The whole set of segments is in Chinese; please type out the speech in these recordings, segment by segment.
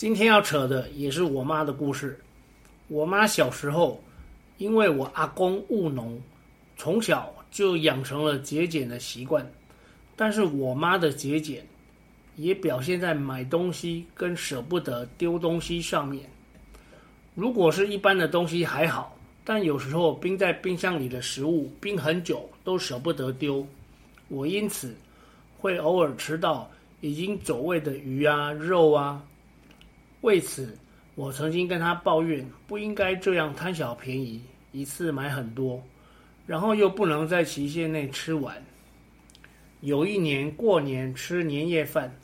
今天要扯的也是我妈的故事。我妈小时候，因为我阿公务农，从小就养成了节俭的习惯。但是我妈的节俭，也表现在买东西跟舍不得丢东西上面。如果是一般的东西还好，但有时候冰在冰箱里的食物，冰很久都舍不得丢。我因此会偶尔吃到已经走味的鱼啊、肉啊。为此，我曾经跟他抱怨，不应该这样贪小便宜，一次买很多，然后又不能在期限内吃完。有一年过年吃年夜饭，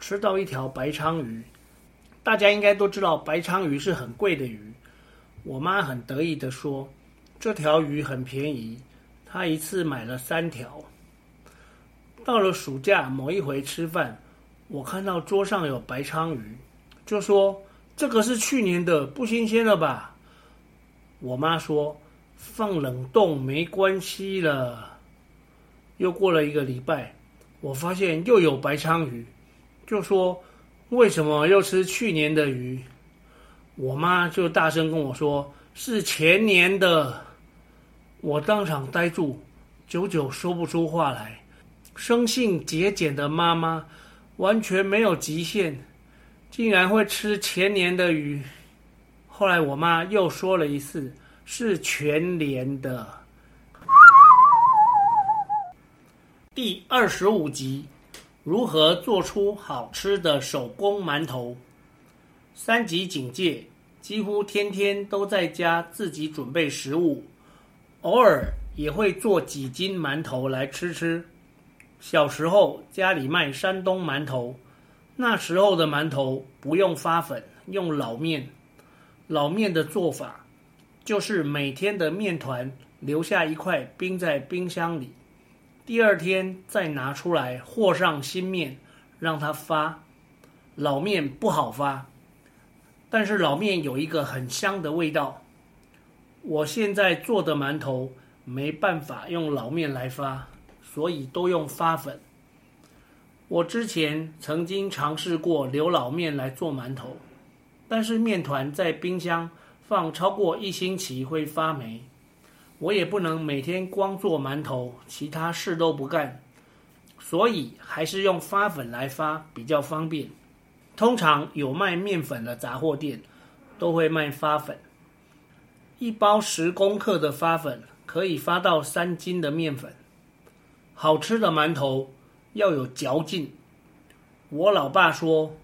吃到一条白鲳鱼，大家应该都知道白鲳鱼是很贵的鱼。我妈很得意地说：“这条鱼很便宜，她一次买了三条。”到了暑假某一回吃饭，我看到桌上有白鲳鱼。就说这个是去年的，不新鲜了吧？我妈说放冷冻没关系了。又过了一个礼拜，我发现又有白鲳鱼，就说为什么又吃去年的鱼？我妈就大声跟我说是前年的。我当场呆住，久久说不出话来。生性节俭的妈妈完全没有极限。竟然会吃前年的鱼，后来我妈又说了一次，是全年的。第二十五集，如何做出好吃的手工馒头？三级警戒，几乎天天都在家自己准备食物，偶尔也会做几斤馒头来吃吃。小时候家里卖山东馒头。那时候的馒头不用发粉，用老面。老面的做法就是每天的面团留下一块冰在冰箱里，第二天再拿出来和上新面，让它发。老面不好发，但是老面有一个很香的味道。我现在做的馒头没办法用老面来发，所以都用发粉。我之前曾经尝试过留老面来做馒头，但是面团在冰箱放超过一星期会发霉。我也不能每天光做馒头，其他事都不干，所以还是用发粉来发比较方便。通常有卖面粉的杂货店都会卖发粉，一包十公克的发粉可以发到三斤的面粉。好吃的馒头。要有嚼劲。我老爸说：“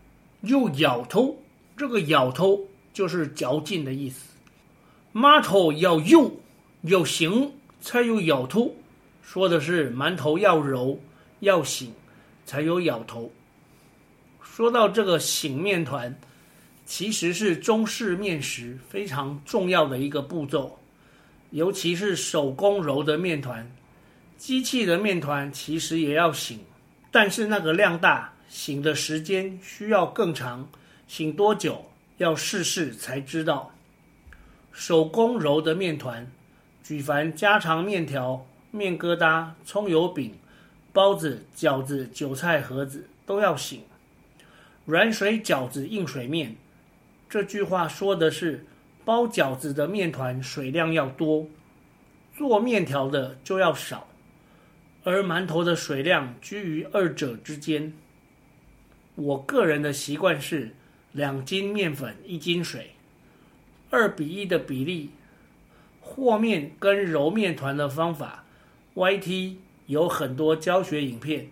又咬头，这个咬头就是嚼劲的意思。馒头要幼要醒才有咬头，说的是馒头要柔要醒才有咬头。说到这个醒面团，其实是中式面食非常重要的一个步骤，尤其是手工揉的面团，机器的面团其实也要醒。”但是那个量大，醒的时间需要更长，醒多久要试试才知道。手工揉的面团，举凡家常面条、面疙瘩、葱油饼、包子、饺子、韭菜盒子都要醒。软水饺子硬水面，这句话说的是包饺子的面团水量要多，做面条的就要少。而馒头的水量居于二者之间。我个人的习惯是两斤面粉一斤水，二比一的比例。和面跟揉面团的方法，YT 有很多教学影片，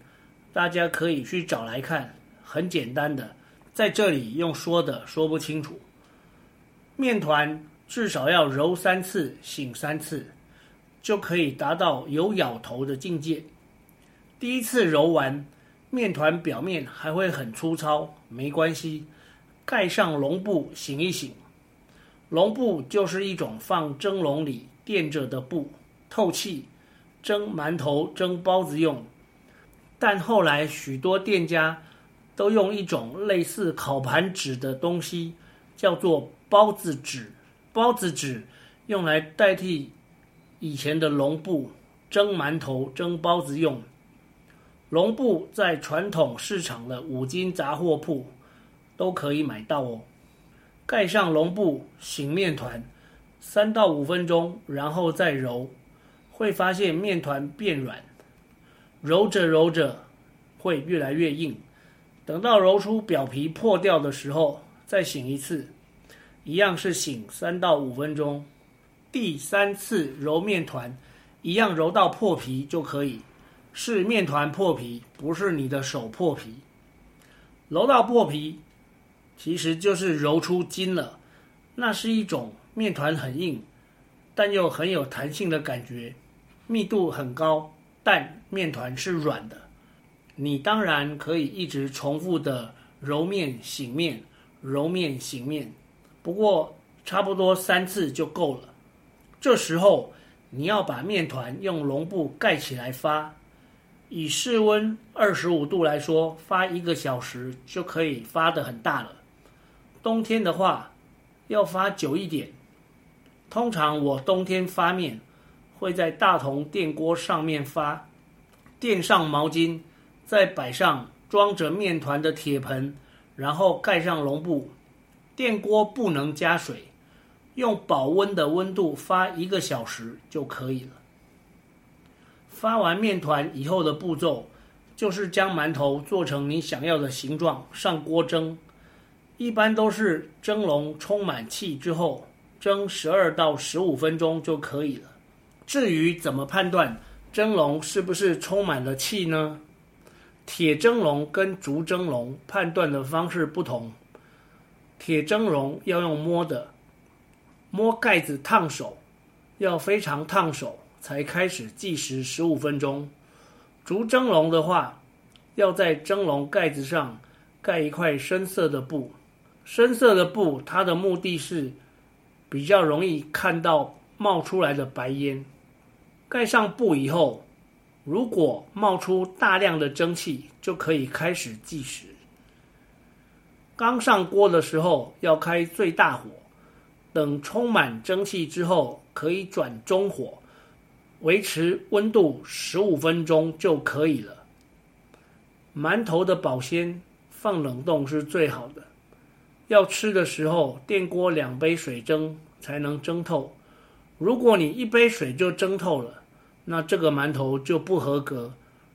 大家可以去找来看，很简单的，在这里用说的说不清楚。面团至少要揉三次，醒三次。就可以达到有咬头的境界。第一次揉完，面团表面还会很粗糙，没关系，盖上笼布醒一醒。笼布就是一种放蒸笼里垫着的布，透气，蒸馒头、蒸包子用。但后来许多店家都用一种类似烤盘纸的东西，叫做包子纸。包子纸用来代替以前的笼布，蒸馒头、蒸包子用。笼布在传统市场的五金杂货铺都可以买到哦。盖上笼布，醒面团，三到五分钟，然后再揉，会发现面团变软，揉着揉着会越来越硬。等到揉出表皮破掉的时候，再醒一次，一样是醒三到五分钟。第三次揉面团，一样揉到破皮就可以。是面团破皮，不是你的手破皮。揉到破皮，其实就是揉出筋了。那是一种面团很硬，但又很有弹性的感觉，密度很高，但面团是软的。你当然可以一直重复的揉面醒面，揉面醒面，不过差不多三次就够了。这时候你要把面团用笼布盖起来发。以室温二十五度来说，发一个小时就可以发得很大了。冬天的话，要发久一点。通常我冬天发面会在大同电锅上面发，垫上毛巾，再摆上装着面团的铁盆，然后盖上笼布。电锅不能加水，用保温的温度发一个小时就可以了。发完面团以后的步骤，就是将馒头做成你想要的形状，上锅蒸。一般都是蒸笼充满气之后，蒸十二到十五分钟就可以了。至于怎么判断蒸笼是不是充满了气呢？铁蒸笼跟竹蒸笼判断的方式不同。铁蒸笼要用摸的，摸盖子烫手，要非常烫手。才开始计时十五分钟。竹蒸笼的话，要在蒸笼盖子上盖一块深色的布。深色的布，它的目的是比较容易看到冒出来的白烟。盖上布以后，如果冒出大量的蒸汽，就可以开始计时。刚上锅的时候要开最大火，等充满蒸汽之后，可以转中火。维持温度十五分钟就可以了。馒头的保鲜放冷冻是最好的。要吃的时候，电锅两杯水蒸才能蒸透。如果你一杯水就蒸透了，那这个馒头就不合格，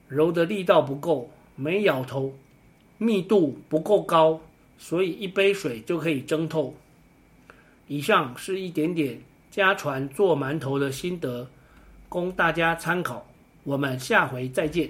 揉的力道不够，没咬头，密度不够高，所以一杯水就可以蒸透。以上是一点点家传做馒头的心得。供大家参考，我们下回再见。